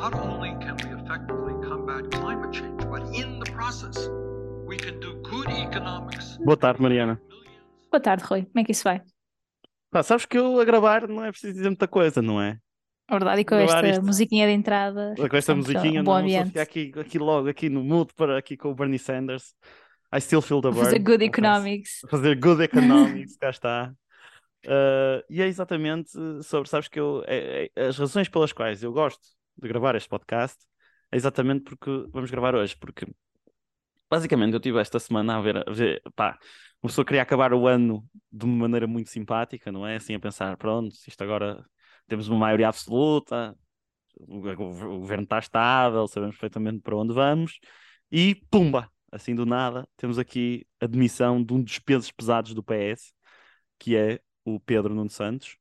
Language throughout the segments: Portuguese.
not only can we effectively combat climate change, but in the process, we can do good economics. Boa tarde, Mariana. Boa tarde, Rui. Como é que isso vai? Pá, sabes que eu a gravar não é preciso dizer muita coisa, não é? A verdade, e com Gravar esta isto- musiquinha de entrada, Com esta musiquinha, um bom não, ficar aqui, aqui logo, aqui no mood, para aqui com o Bernie Sanders. I still feel the burn. Fazer good economics. Fazer good economics, cá está. Uh, e é exatamente sobre, sabes que eu, é- é- as razões pelas quais eu gosto de gravar este podcast é exatamente porque vamos gravar hoje, porque basicamente eu tive esta semana a ver, a ver pá, uma pessoa queria acabar o ano de uma maneira muito simpática, não é? Assim a pensar, pronto, isto agora temos uma maioria absoluta, o, o- governo está estável, sabemos perfeitamente para onde vamos, e pumba, assim do nada, temos aqui a demissão de um dos pesos pesados do PS, que é o Pedro Nuno Santos.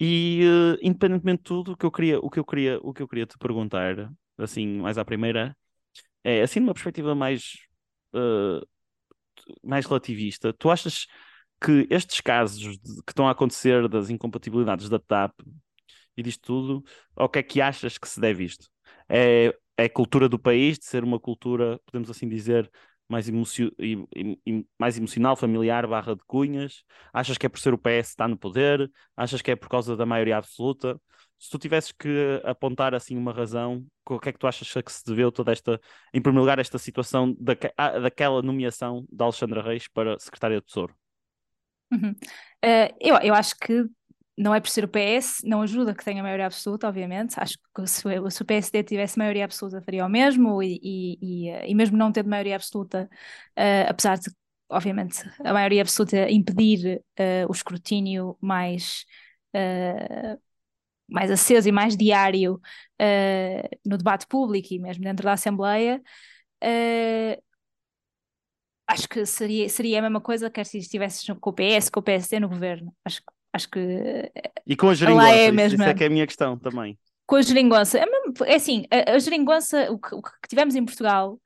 E eh, independentemente de tudo, o que eu queria, o que eu queria, o que eu queria te perguntar, assim, mais à primeira, é assim numa perspectiva mais eh, mais relativista, tu achas que estes casos de- que estão a acontecer das incompatibilidades da TAP e disto tudo, ao que é que achas que se deve isto? É, é cultura do país, de ser uma cultura, podemos assim dizer, mais, emocio- mais emocional, familiar, barra de cunhas? Achas que é por ser o PS está no poder? Achas que é por causa da maioria absoluta? Se tu tivesses que apontar assim uma razão, o que é que tu achas que se deveu toda esta, em primeiro lugar, esta situação daque- ah, daquela nomeação de Alexandra Reis para secretária de Tesouro? Uhum. Eh, eu, eu acho que não é por ser o PS, não ajuda que tenha maioria absoluta, obviamente. Acho que se, se o PSD tivesse maioria absoluta, faria o mesmo, e, e, e, e mesmo não tendo maioria absoluta, eh, apesar de, obviamente, a maioria absoluta impedir eh, o escrutínio mais. eh, mais aceso e mais diário no debate público e mesmo dentro da Assembleia, acho que seria, seria a mesma coisa quer se estivesse com o PS, com o PSD no governo. Acho, que- acho que E com a geringonça, é isso, isso mesmo. é que é a minha questão também. com a geringonça, é, é assim, a, a geringonça, o que, o que tivemos em Portugal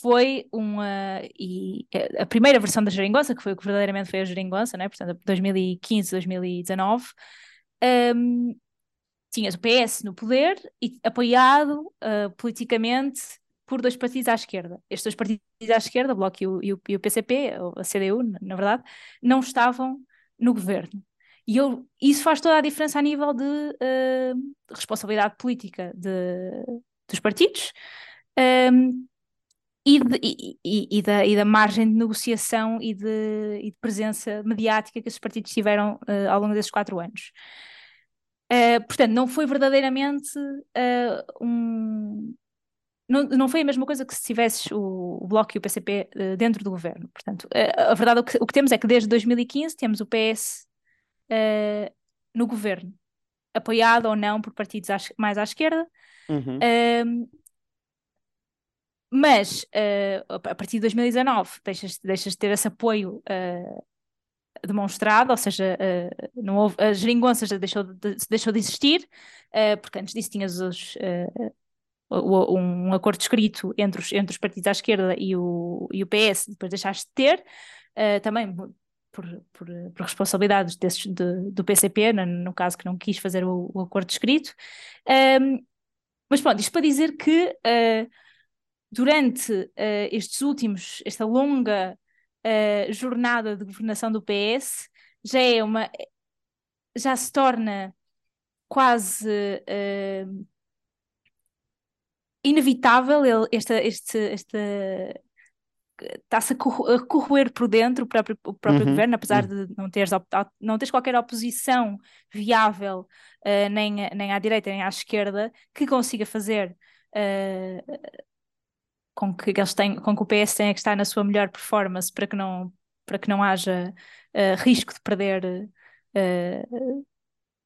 foi uma, e a primeira versão da geringonça, que foi o que verdadeiramente foi a geringonça, né? portanto, 2015, 2019, hum, tinhas o PS no poder e apoiado ah, politicamente por dois partidos à esquerda. Estes dois partidos à esquerda, o Bloco e o, e o, e o PCP, ou a CDU, na na verdade, não estavam no governo. E eu, isso faz toda a diferença a nível de, de responsabilidade política de- dos partidos um, e, de- e- e- da, e da margem de negociação e de, de presença mediática que esses partidos tiveram ah, ao longo desses quatro anos. Uh, portanto, não foi verdadeiramente uh, um. Não, não foi a mesma coisa que se tivesses o, o Bloco e o PCP uh, dentro do governo. Portanto, uh, a verdade, o que, o que temos é que desde 2015 temos o PS uh, no governo, apoiado ou não por partidos mais à esquerda, Uhum. um, mas uh, a partir de 2019 deixas, deixas de ter esse apoio uh, demonstrado, ou seja, uh, não houve, a geringonça já deixou de, deixou de existir, porque antes disso tinhas os, o- um acordo escrito entre os, entre os partidos à esquerda e o, e o PS, depois deixaste de ter, também por, por, por responsabilidades desses, de- do PCP, no, no caso que não quis fazer o, o acordo escrito. Um, mas pronto, isto para dizer que uh, durante uh, estes últimos, esta longa uh, jornada de governação do PS, já é uma, já se torna quase inevitável esta, este, esta está-se a corro- a corroer por dentro o próprio, o próprio Uhum, governo, apesar de não teres, não teres qualquer oposição viável, uh, nem, nem à direita nem à esquerda, que consiga fazer uh, com que eles tenham, com que o PS tenha que estar na sua melhor performance para que não, para que não haja uh, risco de perder.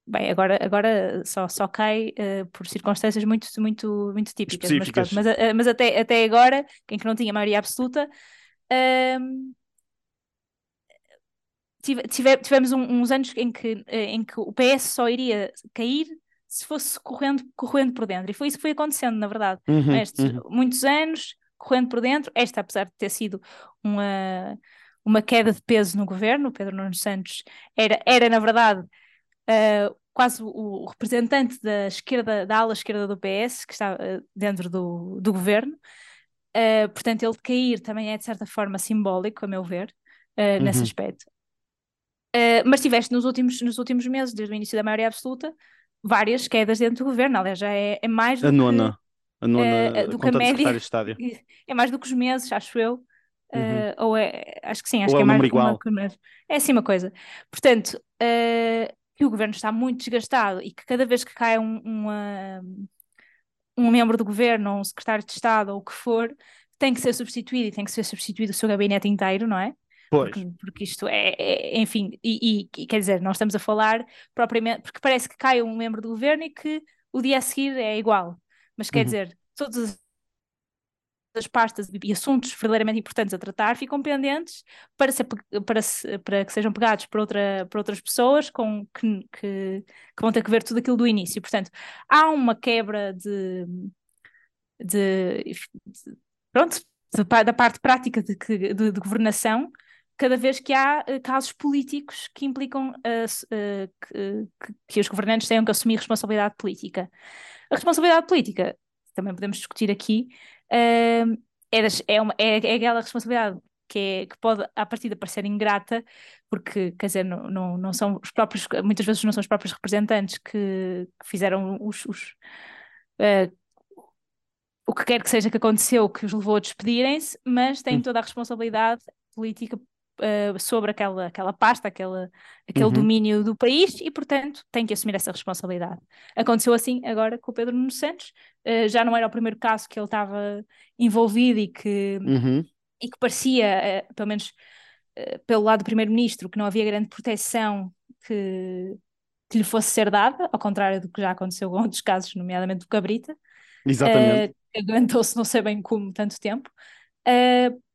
Uh, bem, agora, agora só, só cai uh, por circunstâncias muito, muito, muito típicas, mas, Específicas. pronto, mas, a- mas até, até agora, em que não tinha maioria absoluta, tive- tive- tivemos um- uns anos em que, eh, em que o PS só iria cair se fosse correndo, correndo por dentro, e foi isso que foi acontecendo, na verdade Uhum, estes uhum. muitos anos correndo por dentro. Esta, apesar de ter sido uma, uma queda de peso no governo, o Pedro Nuno Santos era, era na verdade, uh, quase o, representante da esquerda, da ala esquerda do PS, que está uh, dentro do, do governo. Uh, portanto, ele cair também é de certa forma simbólico, a meu ver, uhum. nesse aspecto. mas tiveste nos últimos, nos últimos meses, desde o início da maioria absoluta, várias quedas dentro do governo. Aliás, já é, é mais do a que, nona. A nona, do que a média. É mais do que os meses, acho eu. Uhum. ou é, acho que sim, acho ou que é, é mais igual. Uma, é assim uma coisa. Portanto, uh, que o governo está muito desgastado e que cada vez que cai um, uma, um membro do governo, ou um secretário de Estado, ou o que for, tem que ser substituído e tem que ser substituído o seu gabinete inteiro, não é? Pois. Porque, porque isto é, é enfim, e, e, quer dizer, nós estamos a falar propriamente, porque parece que cai um membro do governo e que o dia a seguir é igual, mas quer uhum. dizer, todas as pastas e assuntos verdadeiramente importantes a tratar ficam pendentes para, ser, para, para que sejam pegados por, outra, por outras pessoas com, que, que, que, vão ter que ver tudo aquilo do início. Portanto, há uma quebra de, de, de pronto, de, da parte prática de, de, governação cada vez que há uh, casos políticos que implicam uh, uh, que, que, os governantes tenham que assumir responsabilidade política. A responsabilidade política, também podemos discutir aqui, uh, é, das, é, uma, é, é aquela responsabilidade que, é, que pode, à partida, parecer ingrata, porque, quer dizer, não, não, não são os próprios, muitas vezes não são os próprios representantes que, que fizeram os, os uh, o que quer que seja que aconteceu que os levou a despedirem-se, mas têm hum. toda a responsabilidade política uh, sobre aquela, aquela pasta, aquela, aquele uhum. domínio do país e, portanto, tem que assumir essa responsabilidade. Aconteceu assim agora com o Pedro Nuno Santos, uh, já não era o primeiro caso que ele estava envolvido e que, uhum. e que parecia, uh, pelo menos pelo lado do primeiro-ministro, que não havia grande proteção que, que lhe fosse ser dada, ao contrário do que já aconteceu com outros casos, nomeadamente do Cabrita. Exatamente. aguentou-se não sei bem como tanto tempo.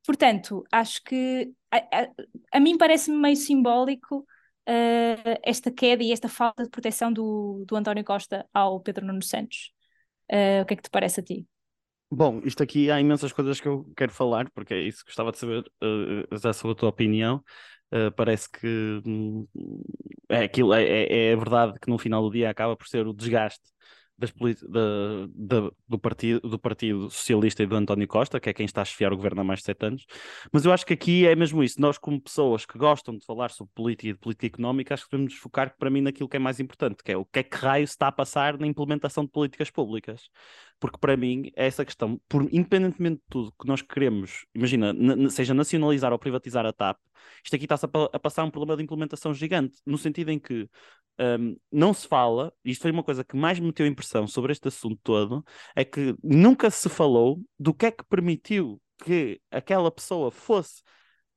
Portanto, acho que a, a, a mim parece-me meio simbólico uh, esta queda e esta falta de proteção do, do António Costa ao Pedro Nuno Santos. Uh, o que é que te parece a ti? Bom, isto aqui há imensas coisas que eu quero falar, porque é isso que gostava de saber, uh, já sobre a tua opinião. Uh, parece que hum, é aquilo, é, é, é verdade que no final do dia acaba por ser o desgaste das da, da, do, partido, do Partido Socialista e do António Costa, que é quem está a chefiar o governo há mais de sete anos. Mas eu acho que aqui é mesmo isso. Nós, como pessoas que gostam de falar sobre política e de política económica, acho que devemos focar para mim naquilo que é mais importante, que é o que é que raio se está a passar na implementação de políticas públicas. Porque para mim é essa questão, por, independentemente de tudo que nós queremos, imagina, seja nacionalizar ou privatizar a TAP, isto aqui está-se a, a passar um problema de implementação gigante, no sentido em que um, não se fala, isto foi uma coisa que mais me meteu impressão sobre este assunto todo, é que nunca se falou do que é que permitiu que aquela pessoa fosse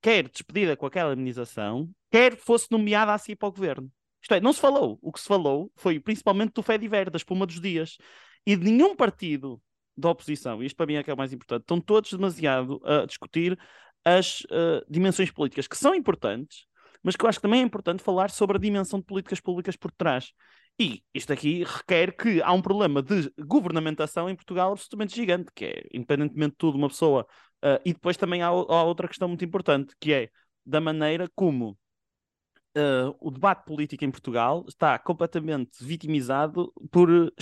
quer despedida com aquela indenização, quer fosse nomeada assim para o governo. Isto é, não se falou. O que se falou foi principalmente do Fediver, da espuma dos dias. E de nenhum partido da oposição, isto para mim é que é o mais importante, estão todos demasiado a discutir as uh, dimensões políticas, que são importantes, mas que eu acho que também é importante falar sobre a dimensão de políticas públicas por trás. E isto aqui requer que há um problema de governamentação em Portugal absolutamente gigante, que é, independentemente de tudo, uma pessoa. Uh, e depois também há, há, outra questão muito importante, que é da maneira como uh, o debate político em Portugal está completamente vitimizado por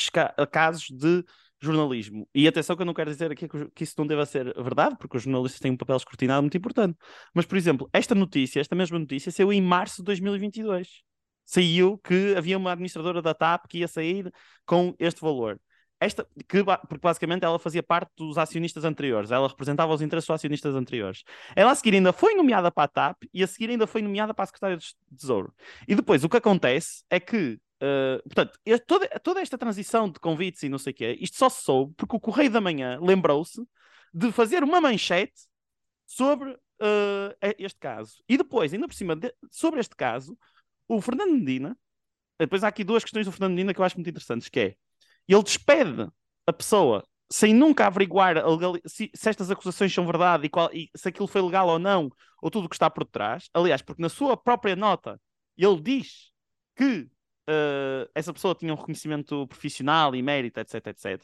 casos de jornalismo. E atenção que eu não quero dizer aqui que isso não deva ser verdade, porque os jornalistas têm um papel escrutinado muito importante. Mas, por exemplo, esta notícia, esta mesma notícia, saiu em março de 2022. Saiu que havia uma administradora da TAP que ia sair com este valor. Esta, que, porque basicamente ela fazia parte dos acionistas anteriores, ela representava os interesses dos acionistas anteriores. Ela a seguir ainda foi nomeada para a TAP e a seguir ainda foi nomeada para a Secretaria de Tesouro. E depois o que acontece é que Uh, portanto, toda, toda esta transição de convites e não sei o quê, isto só se soube porque o Correio da Manhã lembrou-se de fazer uma manchete sobre uh, este caso. E depois, ainda por cima, de, sobre este caso, o Fernando Medina, depois há aqui duas questões do Fernando Medina que eu acho muito interessantes, que é, ele despede a pessoa sem nunca averiguar se, se, estas acusações são verdade e, qual, e se aquilo foi legal ou não, ou tudo o que está por trás. Aliás, porque na sua própria nota ele diz que uh, essa pessoa tinha um reconhecimento profissional e mérito, etc, etc.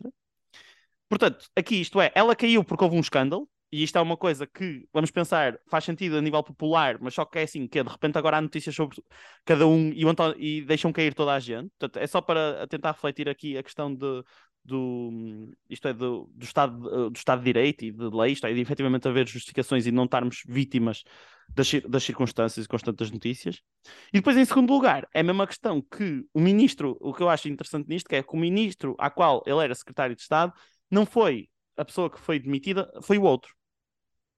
Portanto, aqui isto é, ela caiu porque houve um escândalo e isto é uma coisa que, vamos pensar, faz sentido a nível popular, mas só que é assim, que é, de repente agora há notícias sobre cada um e, e deixam cair toda a gente. Portanto, é só para tentar refletir aqui a questão de, do, isto é, do, do, estado, do Estado de Direito e de lei, isto é, de efetivamente haver justificações e não estarmos vítimas das, das circunstâncias e constantes notícias. E depois, em segundo lugar, é a mesma questão que o ministro, o que eu acho interessante nisto, que é que o ministro à qual ele era secretário de Estado não foi a pessoa que foi demitida, foi o outro.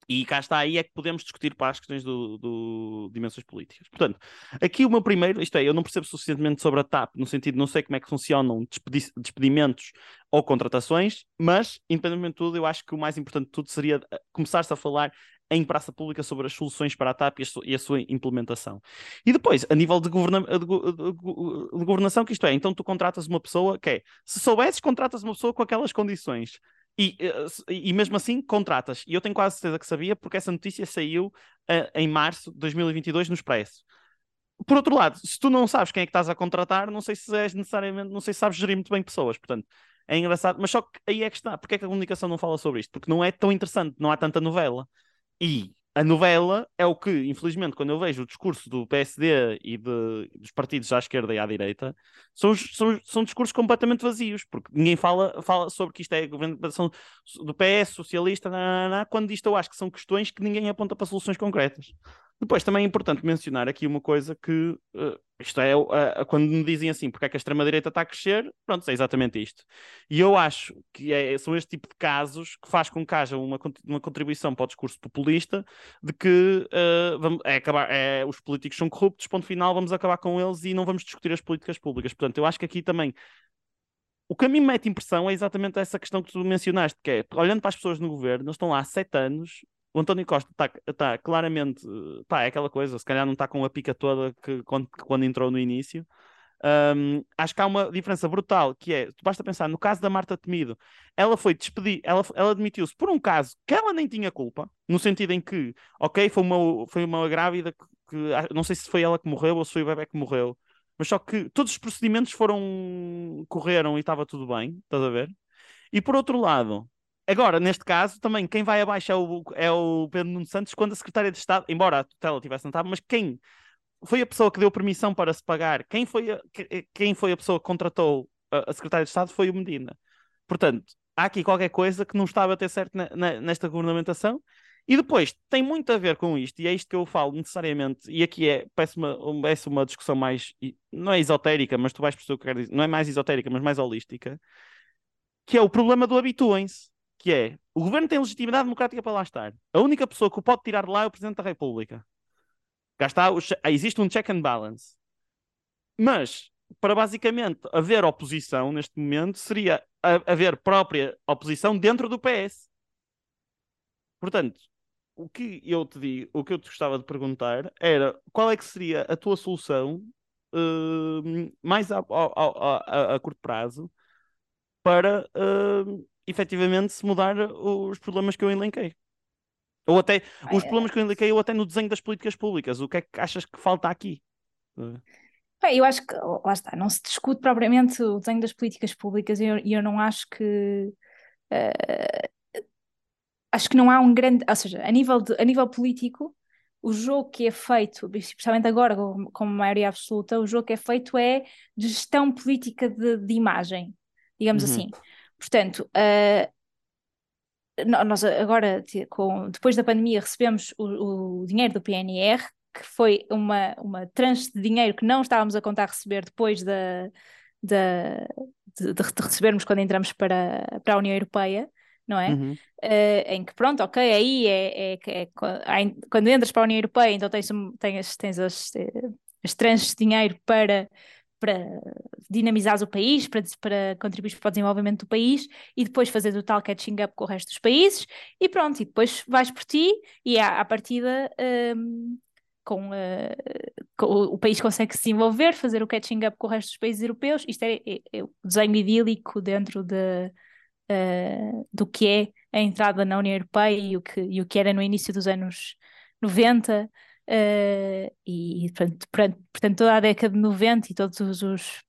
E cá está aí é que podemos discutir para as questões do, do, dimensões políticas. Portanto, aqui o meu primeiro, isto é, eu não percebo suficientemente sobre a TAP, no sentido, não sei como é que funcionam despedi despedimentos ou contratações, mas, independentemente de tudo, eu acho que o mais importante de tudo seria eh, começar-se a falar em praça pública sobre as soluções para a TAP e a, sua, implementação. E depois, a nível de, governa de, de, de, governação, que isto é, então tu contratas uma pessoa que é, se soubesses, contratas uma pessoa com aquelas condições. E, eh, e mesmo assim contratas. E eu tenho quase certeza que sabia, porque essa notícia saiu uh, em março de 2022 no Expresso. Por outro lado, se tu não sabes quem é que estás a contratar, não sei se és necessariamente, não sei se sabes gerir muito bem pessoas. Portanto, é engraçado, mas só que aí é que está. Porque é que a comunicação não fala sobre isto? Porque não é tão interessante, não há tanta novela. E a novela é o que, infelizmente, quando eu vejo o discurso do PSD e de, dos partidos à esquerda e à direita, são, são, são discursos completamente vazios, porque ninguém fala, fala sobre que isto é governação do PS, socialista, quando isto eu acho que são questões que ninguém aponta para soluções concretas. Depois também é importante mencionar aqui uma coisa que uh, isto é uh, quando me dizem assim porque é que a extrema-direita está a crescer, pronto, é exatamente isto. E eu acho que é, são este tipo de casos que faz com que haja uma, uma contribuição para o discurso populista de que uh, vamos, é acabar, é, os políticos são corruptos, ponto final, vamos acabar com eles e não vamos discutir as políticas públicas. Portanto, eu acho que aqui também o que a mim me mete impressão é exatamente essa questão que tu mencionaste, que é, olhando para as pessoas no governo, eles estão lá há sete anos o António Costa está tá claramente, pá, é aquela coisa, se calhar não está com a pica toda que quando, que quando entrou no início. Um, acho que há uma diferença brutal, que é, basta pensar, no caso da Marta Temido, ela foi despedida, ela, ela admitiu-se por um caso que ela nem tinha culpa, no sentido em que, ok, foi uma, foi uma grávida que, que não sei se foi ela que morreu ou se foi o bebê que morreu, mas só que todos os procedimentos foram, correram e estava tudo bem, estás a ver? E por outro lado, Agora, neste caso, também quem vai abaixo é o, é o Pedro Nuno Santos quando a Secretária de Estado, embora a tutela tivesse sentado, mas quem foi a pessoa que deu permissão para se pagar, quem foi a, quem foi a pessoa que contratou a, a Secretária de Estado foi o Medina. Portanto, há aqui qualquer coisa que não estava a ter certo na, na, nesta governamentação. E depois, tem muito a ver com isto, e é isto que eu falo necessariamente, e aqui é, parece uma, parece uma discussão mais, não é esotérica, mas tu vais perceber o que eu quero dizer, não é mais esotérica, mas mais holística, que é o problema do habituem-se que é o governo tem legitimidade democrática para lá estar. A única pessoa que o pode tirar de lá é o Presidente da República. Cá está, existe um check and balance. Mas, para basicamente haver oposição neste momento, seria haver própria oposição dentro do PS. Portanto, o que eu te digo, o que eu te gostava de perguntar era qual é que seria a tua solução uh, mais a, a, a, a, curto prazo para uh, efetivamente se mudar os problemas que eu elenquei. Ou até os problemas que eu elenquei, ou até no desenho das políticas públicas. O que é que achas que falta aqui? eu acho que, lá está, não se discute propriamente o desenho das políticas públicas e eu, eu, não acho que. Uh, acho que não há um grande. Ou seja, a nível, de, a nível político, o jogo que é feito, especialmente agora com, com maioria absoluta, o jogo que é feito é de gestão política de, de imagem, digamos uhum. assim. Portanto, uh, nós agora, com, depois da pandemia, recebemos o, o, dinheiro do PNR, que foi uma, uma tranche de dinheiro que não estávamos a contar receber depois da, da, de, de, recebermos quando entramos para, para a União Europeia, não é? Uhum. Uh, em que, pronto, ok, aí é, é, é, é, quando entras para a União Europeia, então tens, tens, tens as, eh, as tranches de dinheiro para para dinamizar o país, para, para contribuir para o desenvolvimento do país e depois fazer o tal catching up com o resto dos países e pronto, e depois vais por ti e à, à partida um, com, uh, com, o país consegue se desenvolver, fazer o catching up com o resto dos países europeus. Isto é, é, é o desenho idílico dentro de, uh, do que é a entrada na União Europeia e o que, e o que era no início dos anos 90. Uh, e portanto, portanto, toda a década de 90 e todos os, os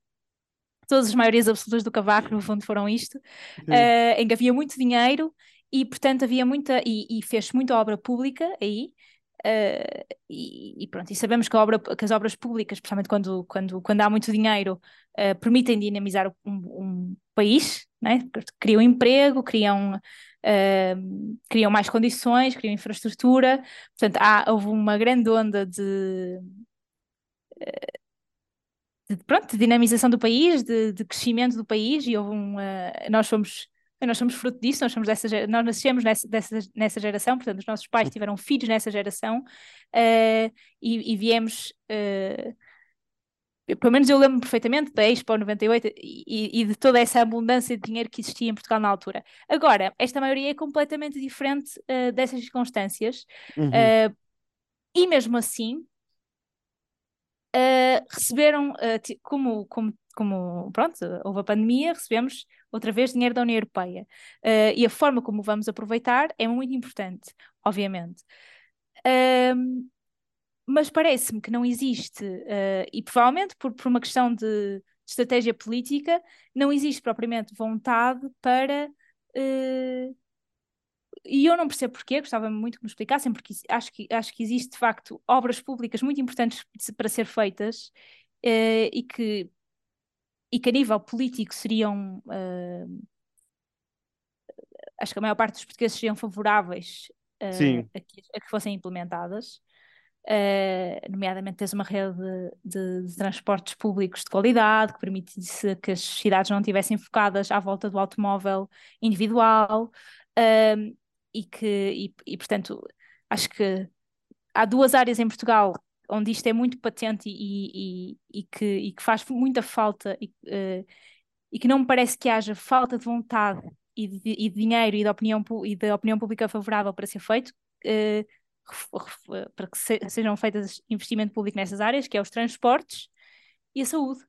todas as maiorias absolutas do Cavaco, no fundo, foram isto, uh, em que havia muito dinheiro e portanto havia muita, e, e fez muita obra pública aí, Uh, e, e, pronto, e sabemos que, obra, que, as obras públicas, especialmente quando, quando, quando há muito dinheiro, uh, permitem dinamizar um, um país, né? criam emprego, criam, uh, criam mais condições, criam infraestrutura. Portanto, há, houve uma grande onda de, de, pronto, de dinamização do país, de, de, crescimento do país, e houve um, nós fomos nós somos fruto disso, nós, somos dessa, nós nascemos nessa, dessa, nessa geração, portanto, os nossos pais tiveram filhos nessa geração uh, e, e, viemos. Uh, pelo menos eu lembro perfeitamente da Expo 98 e, e, de toda essa abundância de dinheiro que existia em Portugal na altura. Agora, esta maioria é completamente diferente uh, dessas circunstâncias Uhum. e mesmo assim receberam, como, como, como pronto, houve a pandemia, recebemos outra vez dinheiro da União Europeia. Uh, e a forma como vamos aproveitar é muito importante, obviamente. Uh, mas parece-me que não existe, uh, e provavelmente por, por uma questão de, de, estratégia política, não existe propriamente vontade para. Uh, e eu não percebo porquê, gostava muito que me explicassem, porque acho que, acho que existe de facto obras públicas muito importantes para ser feitas uh, e que e que a nível político seriam. Acho que a maior parte dos portugueses seriam favoráveis a, que, a, que, fossem implementadas, uh, nomeadamente tens uma rede de, de, transportes públicos de qualidade que permitisse que as cidades não estivessem focadas à volta do automóvel individual e que, e, e portanto, acho que há duas áreas em Portugal onde isto é muito patente e, e, e, que, e que, faz muita falta e, uh, e, que não me parece que haja falta de vontade e de, de dinheiro e de opinião, e de opinião pública favorável para ser feito, uh, para que se, sejam feitas investimento público nessas áreas, que é os transportes e a saúde.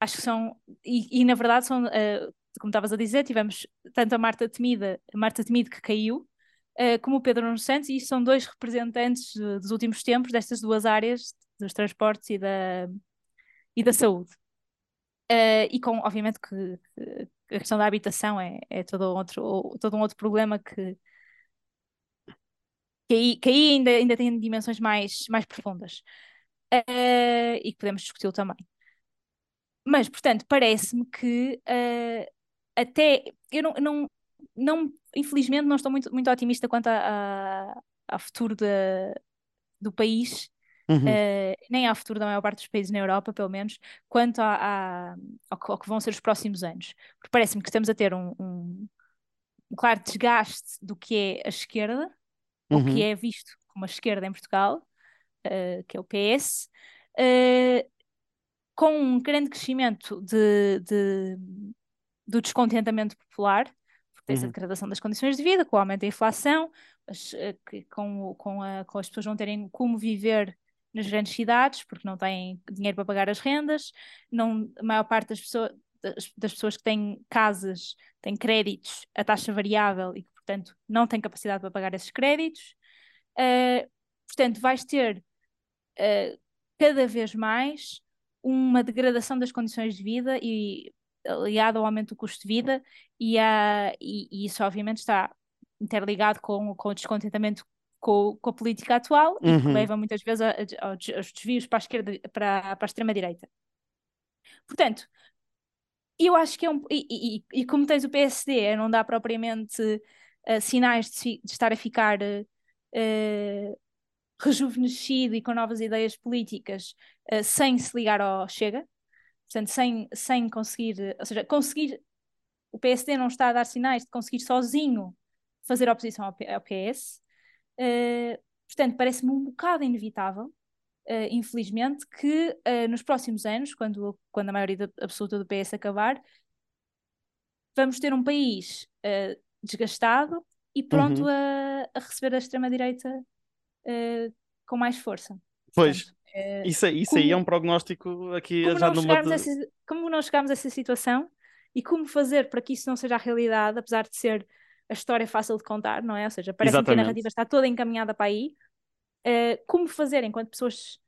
Acho que são, e, na verdade são, uh, como estavas a dizer, tivemos tanto a Marta Temida, a Marta Temido que caiu, uh, como o Pedro Nuno Santos, e são dois representantes dos últimos tempos destas duas áreas, dos transportes e da, e da saúde. Uh, e com, obviamente, que, que, a questão da habitação é, é todo, outro, todo um outro problema que, que aí, que aí ainda, ainda tem dimensões mais, mais profundas uh, e que podemos discuti-lo também. Mas, portanto, parece-me que uh, até eu não, não, não, infelizmente não estou muito, muito otimista quanto ao futuro de, do país, uhum. uh, nem ao futuro da maior parte dos países na Europa, pelo menos, quanto a, a, ao, que, ao, que, vão ser os próximos anos. Porque parece-me que estamos a ter um, um, um, claro desgaste do que é a esquerda, uhum. o que é visto como a esquerda em Portugal, uh, que é o PS. Uh, eh, com um grande crescimento de, de, do descontentamento popular, tens uhum. a degradação das condições de vida, com o aumento da inflação, as, eh, com, com, a, com as pessoas não terem como viver nas grandes cidades, porque não têm dinheiro para pagar as rendas, não, a maior parte das pessoas, das, das pessoas que têm casas têm créditos a taxa variável e que, portanto, não têm capacidade para pagar esses créditos. Uh, portanto, vais ter uh, cada vez mais uma degradação das condições de vida e ligado ao aumento do custo de vida e, a, e, e isso obviamente está interligado com, com o descontentamento com, com a política atual uhum. e que uhum. leva muitas vezes a, a, aos desvios para a esquerda, para, para a extrema-direita. Portanto, eu acho que é um. E, e, e, como tens o PSD, não dá propriamente uh, sinais de, de, estar a ficar uh, rejuvenescido e com novas ideias políticas uh, sem se ligar ao Chega. Portanto, sem, sem conseguir, ou seja, conseguir, o PSD não está a dar sinais de conseguir sozinho fazer oposição ao, ao PS. Uh, eh, portanto, parece-me um bocado inevitável, uh, infelizmente, que uh, nos próximos anos, quando, quando a maioria absoluta do PS acabar, vamos ter um país desgastado e pronto uhum. a, a, receber a extrema-direita com mais força. Pois, Portanto, Uh, isso, isso como, aí é um prognóstico aqui já numa. De... Essa, como não chegarmos a essa situação e como fazer para que isso não seja a realidade, apesar de ser a história fácil de contar, não é? Ou seja, parece que a narrativa está toda encaminhada para aí. Uh, como fazer enquanto pessoas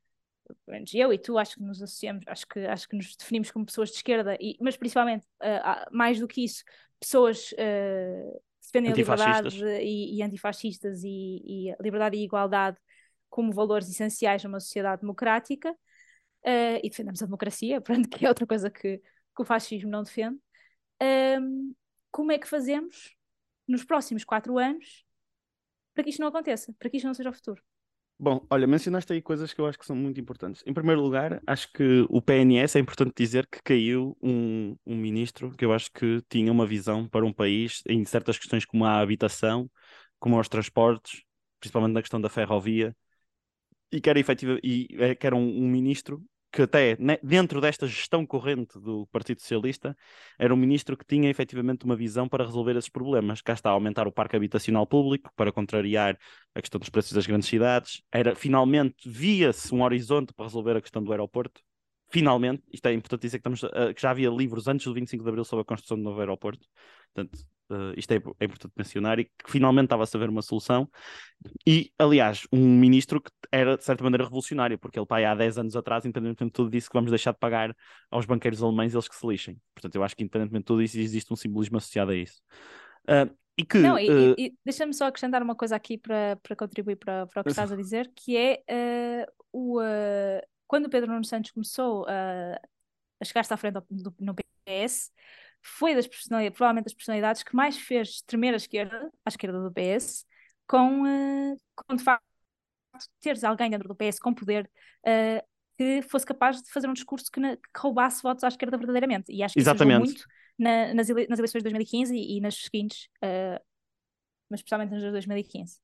eu e tu acho que nos associamos, acho que, acho que nos definimos como pessoas de esquerda, e, mas principalmente, uh, mais do que isso, pessoas uh, defendem a liberdade e, e antifascistas e, e liberdade e igualdade como valores essenciais numa sociedade democrática uh, e defendemos a democracia, pronto, que é outra coisa que, que o fascismo não defende. Um, como é que fazemos nos próximos quatro anos para que isto não aconteça, para que isto não seja o futuro? Bom, olha, mencionaste aí coisas que eu acho que são muito importantes. Em primeiro lugar, acho que o PNS é importante dizer que caiu um, um ministro que eu acho que tinha uma visão para um país em certas questões como a habitação, como os transportes, principalmente na questão da ferrovia, e que era efetiva, e eh, que era um, um ministro que até né, dentro desta gestão corrente do Partido Socialista era um ministro que tinha efetivamente uma visão para resolver esses problemas. Cá está a aumentar o parque habitacional público para contrariar a questão dos preços das grandes cidades. Era finalmente via-se um horizonte para resolver a questão do aeroporto. Finalmente, isto é importante dizer que, estamos, que já havia livros antes do 25 de Abril sobre a construção do novo aeroporto. Portanto, Uh, isto é, é, importante mencionar, e que finalmente estava-se a ver uma solução. E, aliás, um ministro que era, de certa maneira, revolucionário, porque ele, pai, há 10 anos atrás, independentemente de tudo, disse que vamos deixar de pagar aos banqueiros alemães eles que se lixem. Portanto, eu acho que, independentemente de tudo isso, existe um simbolismo associado a isso. Uh, e que. Não, e, uh... e deixa-me só acrescentar uma coisa aqui para, para contribuir para, para o que estás a dizer, que é o, quando o Pedro Nuno Santos começou a chegar-se à frente do, no PS foi das personalidades, provavelmente das personalidades que mais fez tremer a esquerda, a esquerda do PS, com, uh, com de facto teres alguém dentro do PS com poder uh, que fosse capaz de fazer um discurso que, na, que, roubasse votos à esquerda verdadeiramente. E acho que Exatamente. muito na, nas, ele, nas, eleições de 2015 e, e nas seguintes, uh, mas especialmente nas de 2015.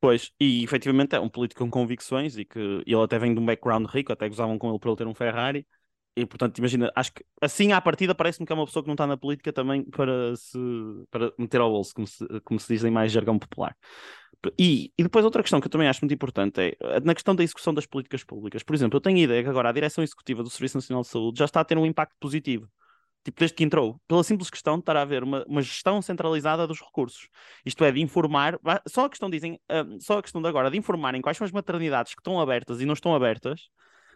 Pois, e efetivamente é um político com convicções e que ele até vem de um background rico, até gozavam com ele por ele ter um Ferrari, e portanto, imagina, acho que assim à partida parece-me que é uma pessoa que não está na política também para se para meter ao bolso, como se, como se diz em mais jargão popular. E, e depois outra questão que eu também acho muito importante é na questão da execução das políticas públicas. Por exemplo, eu tenho a ideia que agora a direção executiva do Serviço Nacional de Saúde já está a ter um impacto positivo. Tipo, desde que entrou, pela simples questão de estar a haver uma, uma gestão centralizada dos recursos. Isto é, de informar, só a questão dizem, uh, só a questão de agora de informarem quais são as maternidades que estão abertas e não estão abertas,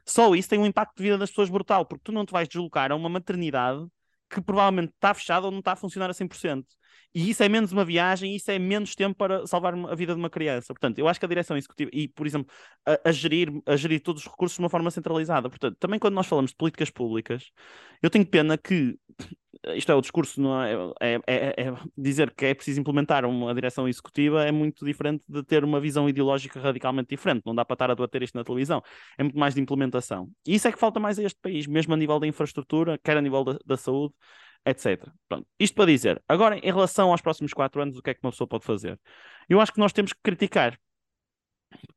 só isso tem um impacto de vida das pessoas brutal, porque tu não te vais deslocar a uma maternidade que provavelmente está fechada ou não está a funcionar a 100%. E isso é menos uma viagem, isso é menos tempo para salvar a vida de uma criança. Portanto, eu acho que a direção executiva, e por exemplo, a, a, gerir, a gerir todos os recursos de uma forma centralizada. Portanto, também quando nós falamos de políticas públicas, eu tenho pena que isto é o discurso, não é? É, é, é? é, dizer que é preciso implementar uma direção executiva é muito diferente de ter uma visão ideológica radicalmente diferente. Não dá para estar a debater isto na televisão. É muito mais de implementação. E isso é que falta mais a este país, mesmo a nível da infraestrutura, quer a nível da, da saúde, etc. Pronto. Isto para dizer. Agora, em relação aos próximos quatro anos, o que é que uma pessoa pode fazer? Eu acho que nós temos que criticar.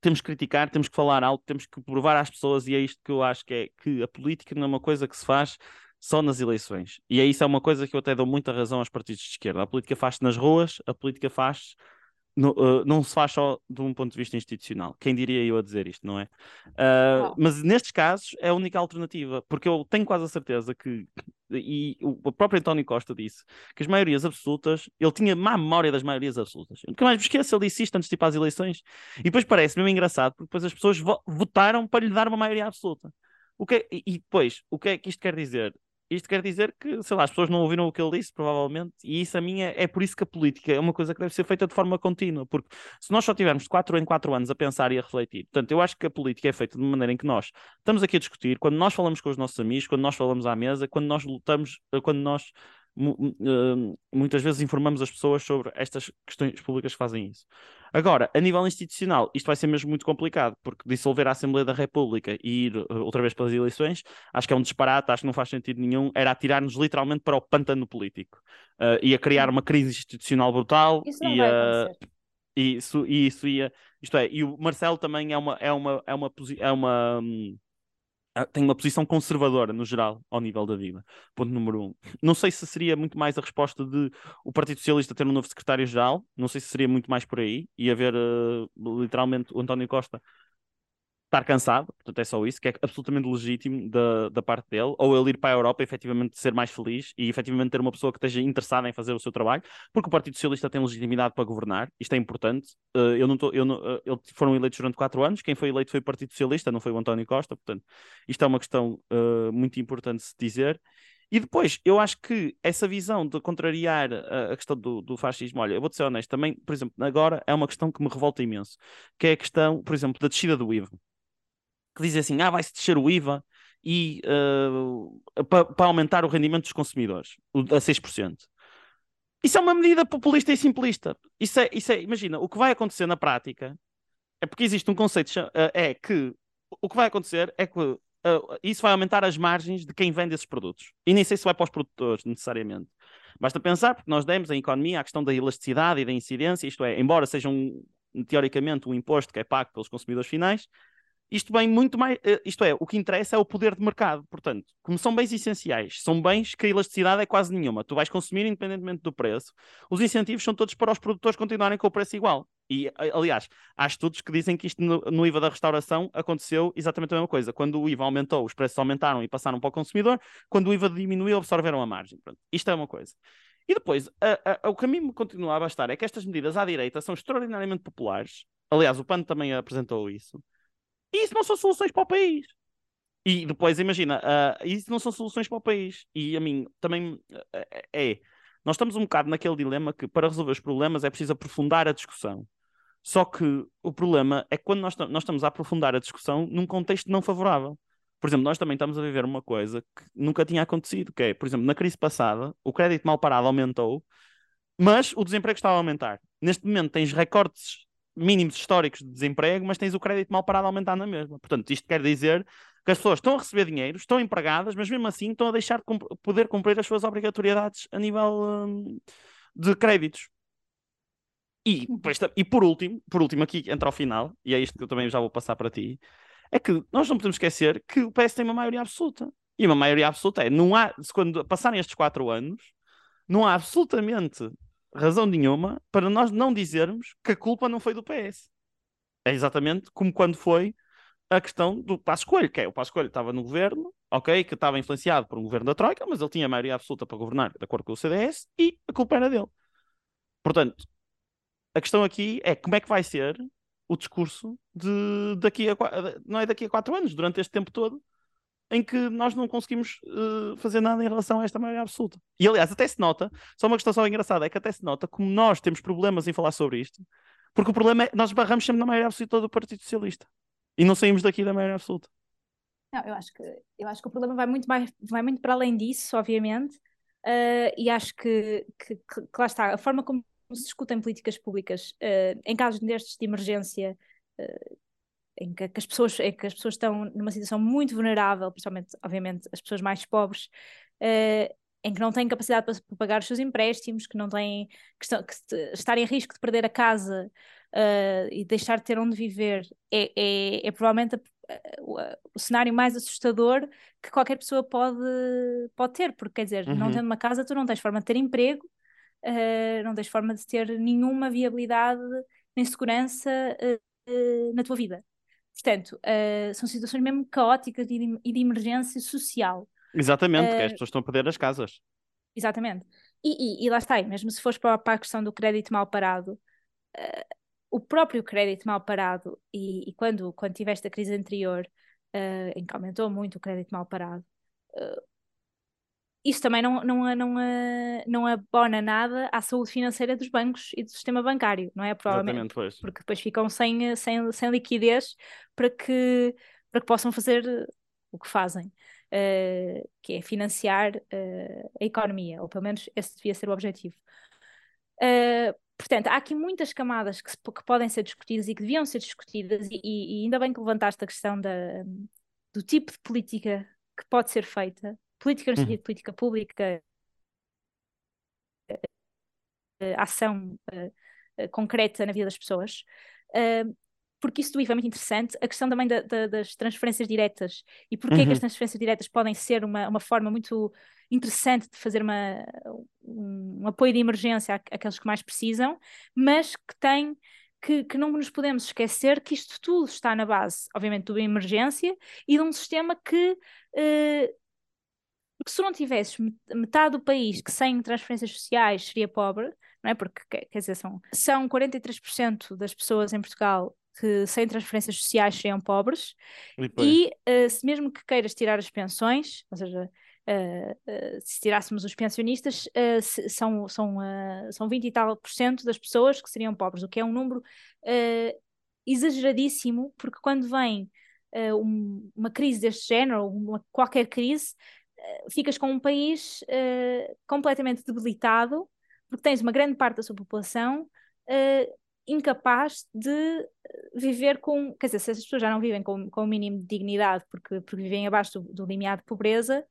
Temos que criticar, temos que falar alto, temos que provar às pessoas, e é isto que eu acho que é que a política não é uma coisa que se faz só nas eleições. E é isso é uma coisa que eu até dou muita razão aos partidos de esquerda. A política faz-se nas ruas, a política faz no, uh, não se faz só de um ponto de vista institucional. Quem diria eu a dizer isto, não é? Uh, mas nestes casos é a única alternativa, porque eu tenho quase a certeza que, e o próprio António Costa disse, que as maiorias absolutas, ele tinha má memória das maiorias absolutas. Nunca mais me esqueço, ele disse isto antes de ir para as eleições. E depois parece mesmo engraçado, porque depois as pessoas vo votaram para lhe dar uma maioria absoluta. O que é, e depois, o que é que isto quer dizer? Isto quer dizer que, sei lá, as pessoas não ouviram o que ele disse, provavelmente, e isso a mim é, é por isso que a política é uma coisa que deve ser feita de forma contínua, porque se nós só tivermos de 4 em 4 anos a pensar e a refletir, portanto, eu acho que a política é feita de maneira em que nós estamos aqui a discutir, quando nós falamos com os nossos amigos, quando nós falamos à mesa, quando nós lutamos, quando nós muitas vezes informamos as pessoas sobre estas questões públicas que fazem isso. Agora, a nível institucional, isto vai ser mesmo muito complicado, porque dissolver a Assembleia da República e ir uh, outra vez pelas eleições, acho que é um disparate, acho que não faz sentido nenhum, era atirar-nos literalmente para o pântano político. Uh, ia criar uma crise institucional brutal. Isso não ia, vai acontecer. E isso, e isso ia. Isto é, e o Marcelo também é uma. É uma, é uma, é uma hum, ah, tem uma posição conservadora no geral ao nível da vida. Ponto número um. Não sei se seria muito mais a resposta de o Partido Socialista ter um novo secretário-geral, não sei se seria muito mais por aí e haver uh, literalmente o António Costa estar cansado, portanto é só isso, que é absolutamente legítimo da, da parte dele, ou ele ir para a Europa e efetivamente ser mais feliz e efetivamente ter uma pessoa que esteja interessada em fazer o seu trabalho, porque o Partido Socialista tem legitimidade para governar, isto é importante. Uh, eu não tô, eu não, uh, eles foram eleitos durante quatro anos, quem foi eleito foi o Partido Socialista, não foi o António Costa, portanto, isto é uma questão uh, muito importante se dizer. E depois, eu acho que essa visão de contrariar a, a questão do, do, fascismo, olha, eu vou-te ser honesto, também, por exemplo, agora é uma questão que me revolta imenso, que é a questão, por exemplo, da descida do IVA. Que dizem assim, ah, vai-se descer o IVA e uh, para aumentar o rendimento dos consumidores, a 6%. Isso é uma medida populista e simplista. Isso é, isso é, imagina, o que vai acontecer na prática é porque existe um conceito, uh, é que o que vai acontecer é que uh, isso vai aumentar as margens de quem vende esses produtos. E nem sei se vai para os produtores, necessariamente. Basta pensar, porque nós demos em economia a questão da elasticidade e da incidência, isto é, embora seja um, teoricamente um imposto que é pago pelos consumidores finais, isto vem muito mais. Eh, isto é, o que interessa é o poder de mercado. Portanto, como são bens essenciais, são bens que a elasticidade é quase nenhuma. Tu vais consumir independentemente do preço. Os incentivos são todos para os produtores continuarem com o preço igual. E, aliás, há estudos que dizem que isto no, no, IVA da restauração aconteceu exatamente a mesma coisa. Quando o IVA aumentou, os preços aumentaram e passaram para o consumidor. Quando o IVA diminuiu, absorveram a margem. Pronto, isto é uma coisa. E depois, a, a, o me continua a bastar é que estas medidas à direita são extraordinariamente populares. Aliás, o PAN também apresentou isso isso não são soluções para o país. E depois, imagina, uh, isso não são soluções para o país. E a mim também uh, é. Nós estamos um bocado naquele dilema que para resolver os problemas é preciso aprofundar a discussão. Só que o problema é que quando nós, nós estamos a aprofundar a discussão num contexto não favorável. Por exemplo, nós também estamos a viver uma coisa que nunca tinha acontecido, que é, por exemplo, na crise passada, o crédito mal parado aumentou, mas o desemprego estava a aumentar. Neste momento tens recortes mínimos históricos de desemprego, mas tens o crédito mal parado a aumentar na mesma. Portanto, isto quer dizer que as pessoas estão a receber dinheiro, estão empregadas, mas mesmo assim estão a deixar de poder cumprir as suas obrigatoriedades a nível hum, de créditos. E, e por último, por último aqui entra ao final, e é isto que eu também já vou passar para ti, é que nós não podemos esquecer que o PS tem uma maioria absoluta. E uma maioria absoluta é, não há, quando passarem estes quatro anos, não há absolutamente razão nenhuma para nós não dizermos que a culpa não foi do PS. É exatamente como quando foi a questão do Passo Coelho, que é o Passo Coelho estava no governo, ok, que estava influenciado por um governo da Troika, mas ele tinha a maioria absoluta para governar de acordo com o CDS e a culpa era dele. Portanto, a questão aqui é como é que vai ser o discurso de daqui a não é daqui a quatro anos, durante este tempo todo, em que nós não conseguimos uh, fazer nada em relação a esta maioria absoluta. E aliás, até se nota, só uma questão só engraçada, é que até se nota como nós temos problemas em falar sobre isto, porque o problema é nós barramos sempre na maioria absoluta do Partido Socialista e não saímos daqui da maioria absoluta. Não, eu acho que eu acho que o problema vai muito mais vai muito para além disso, obviamente, uh, e acho que, que, que, que, lá está a forma como se discutem políticas públicas uh, em casos destes de emergência em que, que, as pessoas, em que as pessoas estão numa situação muito vulnerável, principalmente, obviamente, as pessoas mais pobres, uh, em que não têm capacidade para, para, pagar os seus empréstimos, que não têm, que, estão, que estar em risco de perder a casa uh, e deixar de ter onde viver, é, é, é provavelmente a, o, o cenário mais assustador que qualquer pessoa pode, pode ter, porque quer dizer, uhum. não tendo uma casa, tu não tens forma de ter emprego, uh, não tens forma de ter nenhuma viabilidade nem segurança na tua vida. Portanto, uh, são situações mesmo caóticas e de, e de emergência social. Exatamente, uh, porque as pessoas estão a perder as casas. Exatamente. E, e, e lá está, mesmo se fores para, para, a questão do crédito mal parado, uh, o próprio crédito mal parado, e, e, quando, quando tiveste a crise anterior, em que aumentou muito o crédito mal parado, isso também não, não, não, não abona nada à saúde financeira dos bancos e do sistema bancário, não é? Provavelmente. Porque depois ficam sem, sem, sem liquidez para que, para que possam fazer o que fazem, uh, que é financiar uh, a economia, ou pelo menos esse devia ser o objetivo. Uh, portanto, há aqui muitas camadas que, se, que, podem ser discutidas e que deviam ser discutidas, e, e ainda bem que levantaste a questão da, do tipo de política que pode ser feita política no sentido uhum. de política pública, uh, ação uh, concreta na vida das pessoas, porque isso do IVA é muito interessante. A questão também da, da, das transferências diretas e porque uhum. que as uhum. transferências diretas podem ser uma, uma forma muito interessante de fazer uma, um, um apoio de emergência àqueles que mais precisam, mas que tem que, que, não nos podemos esquecer que isto tudo está na base, obviamente, de uma emergência e de um sistema que uh, porque se não tivesses metade do país que sem transferências sociais seria pobre, não é? Porque, quer dizer, são, são 43% das pessoas em Portugal que sem transferências sociais seriam pobres, e, e uh, se mesmo que queiras tirar as pensões, ou seja, Uh, uh, se tirássemos os pensionistas, uh, se, são, são, são 20 e tal por cento das pessoas que seriam pobres, o que é um número exageradíssimo, porque quando vem um, uma crise deste género, ou uma, qualquer crise, ficas com um país completamente debilitado, porque tens uma grande parte da sua população incapaz de viver com. Quer dizer, se as pessoas já não vivem com, com o mínimo de dignidade porque, porque vivem abaixo do, do limiar de pobreza,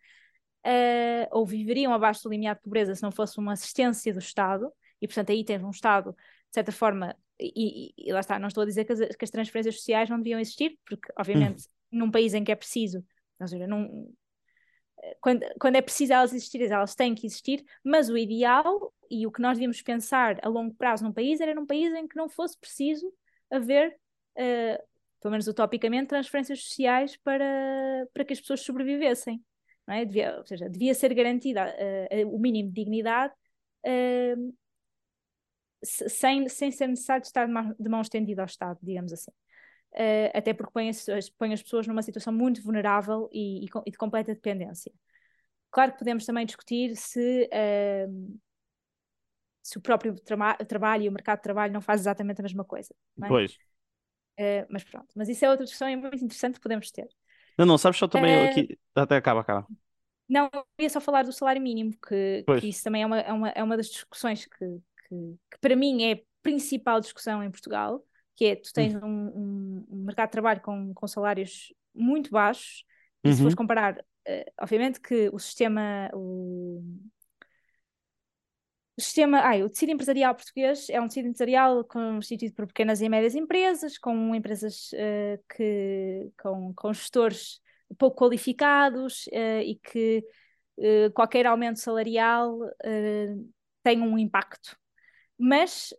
uh, ou viveriam abaixo do limiar de pobreza se não fosse uma assistência do Estado, e portanto aí tens um Estado, de certa forma, e, e, e lá está, não estou a dizer que as, que as, transferências sociais não deviam existir, porque obviamente hum. num país em que é preciso, num, quando, quando é preciso elas existirem, elas têm que existir, mas o ideal e o que nós devíamos pensar a longo prazo num país era num país em que não fosse preciso haver, uh, pelo menos utopicamente, transferências sociais para, para que as pessoas sobrevivessem. Não é? devia, ou seja, devia ser garantida uh, o mínimo de dignidade uh, sem, sem ser necessário estar de mão, estendida ao Estado, digamos assim. Uh, até porque põe as, põe as, pessoas numa situação muito vulnerável e, e, e, de completa dependência. Claro que podemos também discutir se, uh, se o próprio tra trabalho e o mercado de trabalho não faz exatamente a mesma coisa. É? Pois. Uh, mas pronto, mas isso é outra discussão e muito interessante que podemos ter. Não, não, sabes só também aqui. Até acaba, acaba. Não, eu ia só falar do salário mínimo, que, que isso também é uma, é, uma, é uma das discussões que, que, que para mim é a principal discussão em Portugal que é tu tens uhum. um, um, mercado de trabalho com, com salários muito baixos, e uhum. se fores comparar, uh, obviamente que o sistema, o, o sistema, ai, o tecido empresarial português é um tecido empresarial constituído por pequenas e médias empresas, com empresas uh, que, com, com gestores pouco qualificados uh, e que uh, qualquer aumento salarial tem um impacto. Mas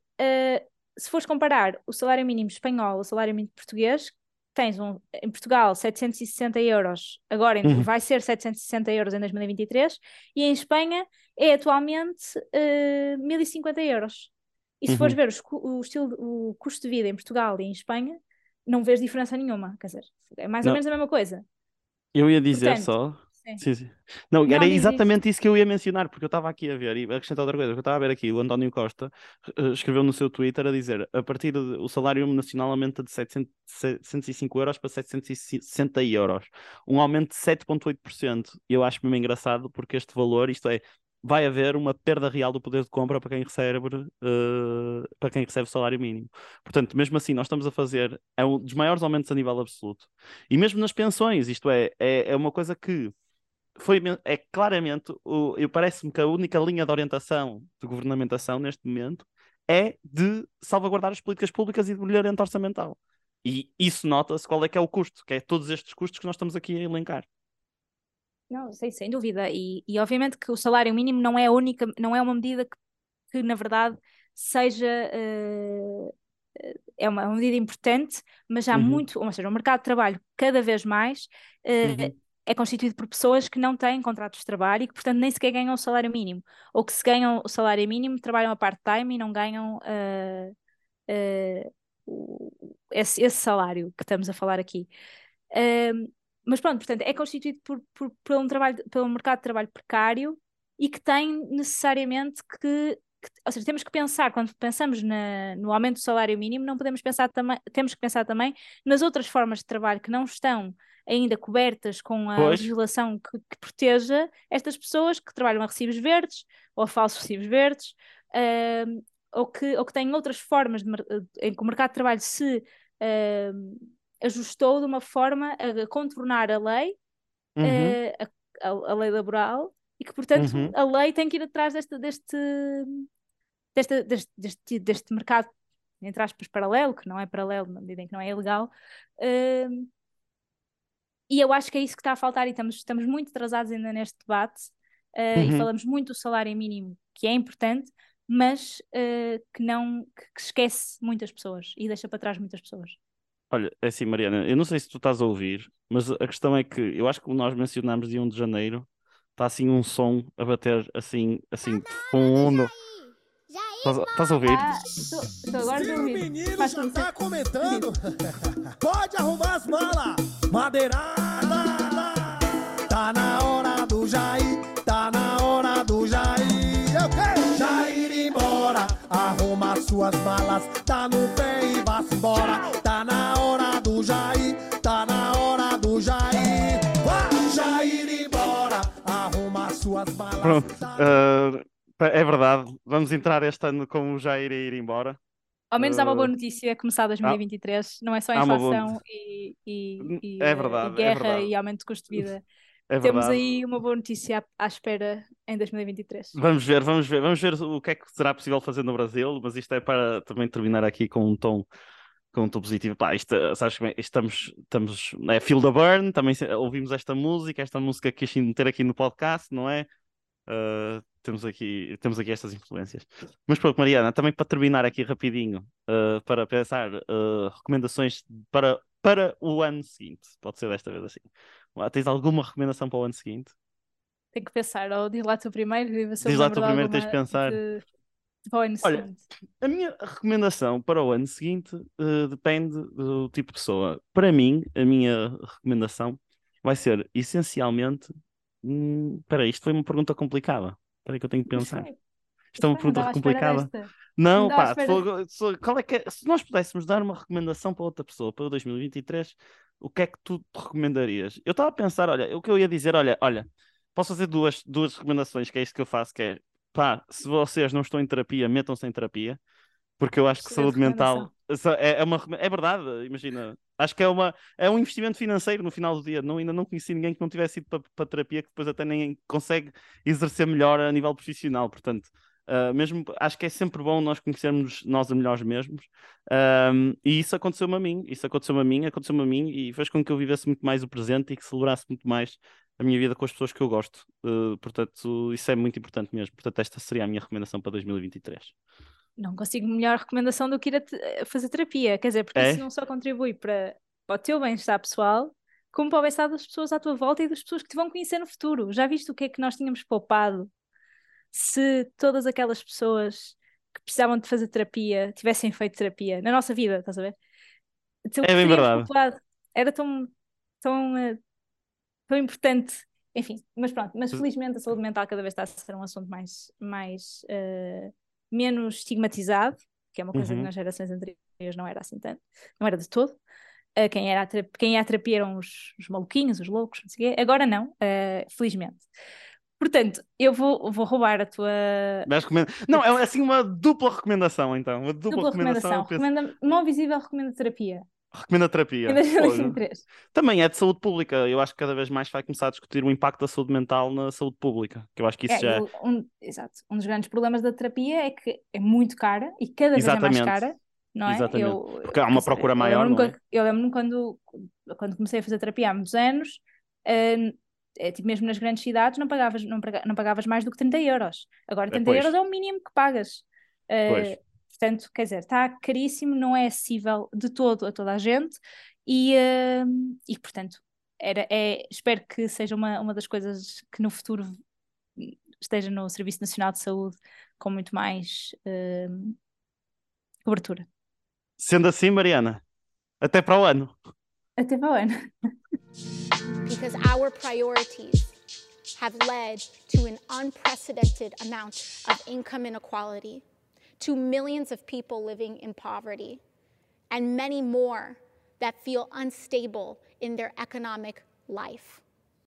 se fores comparar o salário mínimo espanhol ao salário mínimo português, tens um, em Portugal 760 euros, agora uhum. vai ser 760 euros em 2023, e em Espanha é atualmente uh, 1050 euros. E se uhum. fores ver os, o, estilo, o custo de vida em Portugal e em Espanha, não vês diferença nenhuma, quer dizer, é mais não. ou menos a mesma coisa. Eu ia dizer Portanto, só Sim, sim. Não, Não, era exatamente isso que eu ia mencionar, porque eu estava aqui a ver, e acrescentar outra coisa, eu estava a ver aqui, o António Costa uh, escreveu no seu Twitter a dizer, a partir do salário nacional aumenta de 700, 705 euros para 760 euros, um aumento de 7,8%, e eu acho mesmo engraçado, porque este valor, isto é, vai haver uma perda real do poder de compra para quem recebe, uh, para quem recebe salário mínimo. Portanto, mesmo assim, nós estamos a fazer é um dos maiores aumentos a nível absoluto. E mesmo nas pensões, isto é, é, é uma coisa que foi, é claramente, o, eu parece-me que a única linha de orientação de governamentação neste momento é de salvaguardar as políticas públicas e de melhoramento orçamental. E isso nota-se qual é que é o custo, que é todos estes custos que nós estamos aqui a elencar. Não, sei, sem dúvida. E, e obviamente que o salário mínimo não é a única, não é uma medida que, que na verdade seja uh, é uma, uma, medida importante, mas há uhum. muito, ou seja, o mercado de trabalho cada vez mais uh, uhum é constituído por pessoas que não têm contratos de trabalho e que, portanto, nem sequer ganham o salário mínimo. Ou que, se ganham o salário mínimo, trabalham a part-time e não ganham uh, uh, esse, esse, salário que estamos a falar aqui. Mas pronto, portanto, é constituído por, por, por, um trabalho, pelo mercado de trabalho precário e que tem necessariamente que, que ou seja, temos que pensar, quando pensamos na, no aumento do salário mínimo, não podemos pensar também, temos que pensar também nas outras formas de trabalho que não estão ainda cobertas com a pois. legislação que, que, proteja estas pessoas que trabalham a recibos verdes ou a falsos recibos verdes, uh, ou, que, ou que têm outras formas de, em que o mercado de trabalho se uh, ajustou de uma forma a contornar a lei, uhum. uh, a, a, lei laboral, e que, portanto, uhum. a lei tem que ir atrás deste, deste, deste, deste, deste, deste mercado entre aspas, paralelo, que não é paralelo na medida em que não é ilegal, uh, e eu acho que é isso que está a faltar e estamos, estamos muito atrasados ainda neste debate uh, uhum. e falamos muito do salário mínimo, que é importante, mas uh, que não que, que, esquece muitas pessoas e deixa para trás muitas pessoas. Olha, é assim, Mariana, eu não sei se tu estás a ouvir, mas a questão é que eu acho que nós mencionamos dia 1 de janeiro, está assim um som a bater assim, assim, fundo. Tá, ouvindo? Se o menino já tá comentando, pode arrumar as malas. Madeirada, tá na hora do Jair, tá na hora do Jair. É Eu quero Jair ir embora, arruma suas malas, tá no pé e vá embora. Tá na hora do Jair, tá na hora do Jair. Vai, Jair embora, arruma suas malas. Pronto. Tá uh é verdade. Vamos entrar este ano com o Jair a ir embora. Ao menos há uma boa Uh, notícia começar 2023, não é só inflação e, e, e, É eh, verdade, e é guerra verdade. e aumento de custo de vida. É Temos aí uma boa notícia à, à espera em 2023. Vamos ver, vamos ver, vamos ver o que é que será possível fazer no Brasil, mas isto é para também terminar aqui com um tom, com um tom positivo. Pá, isto, sabes como é? Estamos, estamos, é Feel the Burn, também ouvimos esta música, esta música que quis meter aqui no podcast, não é? Uh, temos aqui, temos aqui estas influências. Mas pronto, Mariana, também para terminar aqui rapidinho, uh, para pensar uh, recomendações para, para o ano seguinte, pode ser desta vez assim. Lá, Tens alguma recomendação para o ano seguinte? Tenho que pensar, ou diz lá tu primeiro, e eu Diz lá tu primeiro, tens de alguma pensar. de- de para o ano Olha, seguinte. A minha recomendação para o ano seguinte eh, depende do tipo de pessoa. Para mim, a minha recomendação vai ser essencialmente. Hum, aí, isto foi uma pergunta complicada. Espera aí que eu tenho que pensar. Isto é uma pergunta complicada. Não, Não pá, só- qual é que é- se nós pudéssemos dar uma recomendação para outra pessoa para o 2023, o que é que tu te recomendarias? Eu estava a pensar, olha, o que eu ia dizer, olha, olha, posso fazer duas, duas recomendações, que é isto que eu faço, que é, pá, se vocês não estão em terapia, metam-se em terapia, porque eu acho que saúde mental é, é uma, é verdade, imagina, acho que é, uma, é um investimento financeiro no final do dia, não, ainda não conheci ninguém que não tivesse ido para, para terapia, que depois até nem consegue exercer melhor a nível profissional, portanto, Uh, mesmo acho que é sempre bom nós conhecermos nós a melhores mesmos. Um, e isso aconteceu-me a mim isso aconteceu-me a mim, aconteceu-me a mim e fez com que eu vivesse muito mais o presente e que celebrasse muito mais a minha vida com as pessoas que eu gosto. Uh, portanto isso é muito importante mesmo. Portanto esta seria a minha recomendação para 2023 Não consigo melhor recomendação do que ir a, te- a fazer terapia. Quer dizer, porque É? isso não só contribui para, para o teu bem-estar pessoal, como para o bem-estar das pessoas à tua volta e das pessoas que te vão conhecer no futuro. Já viste o que é que nós tínhamos poupado se todas aquelas pessoas que precisavam de fazer terapia tivessem feito terapia na nossa vida, estás a ver? Então, É bem verdade. poupado era tão, tão, eh, tão importante. Enfim, mas pronto, mas felizmente a saúde mental cada vez está a ser um assunto mais, mais eh, menos estigmatizado, que é uma coisa Uhum. que nas gerações anteriores não era assim tanto, não era de todo. Eh, quem, era a terapia, quem ia à terapia eram os, os maluquinhos, os loucos, não sei o quê. Agora não, eh, felizmente. Portanto, eu vou, vou roubar a tua não, é assim uma dupla recomendação então uma dupla, dupla recomendação, recomendação. penso- Recomenda, Mão Visível recomenda terapia recomenda terapia em Fogo. 2023. também é de saúde pública eu acho que cada vez mais vai começar a discutir o impacto da saúde mental na saúde pública que eu acho que isso É, já é eu- um, exato. Um dos grandes problemas da terapia é que é muito cara e cada vez é Exatamente. mais cara, não é? Exatamente. Eu, Porque há uma procura eu maior, lembro-me não é? Eu lembro-me quando, quando comecei a fazer terapia há muitos anos, eh, é, tipo, mesmo nas grandes cidades, não pagavas, não, paga- não pagavas mais do que 30 euros. Agora, 30 pois. euros é o mínimo que pagas. Pois. Portanto, quer dizer, está caríssimo, não é acessível de todo a toda a gente e, eh, e portanto, era, é, espero que seja uma, uma das coisas que no futuro esteja no Serviço Nacional de Saúde com muito mais eh, cobertura. sendo assim Mariana até para o ano Até para o ano. because our priorities have led to an unprecedented amount of income inequality, to millions of people living in poverty, and many more that feel unstable in their economic life.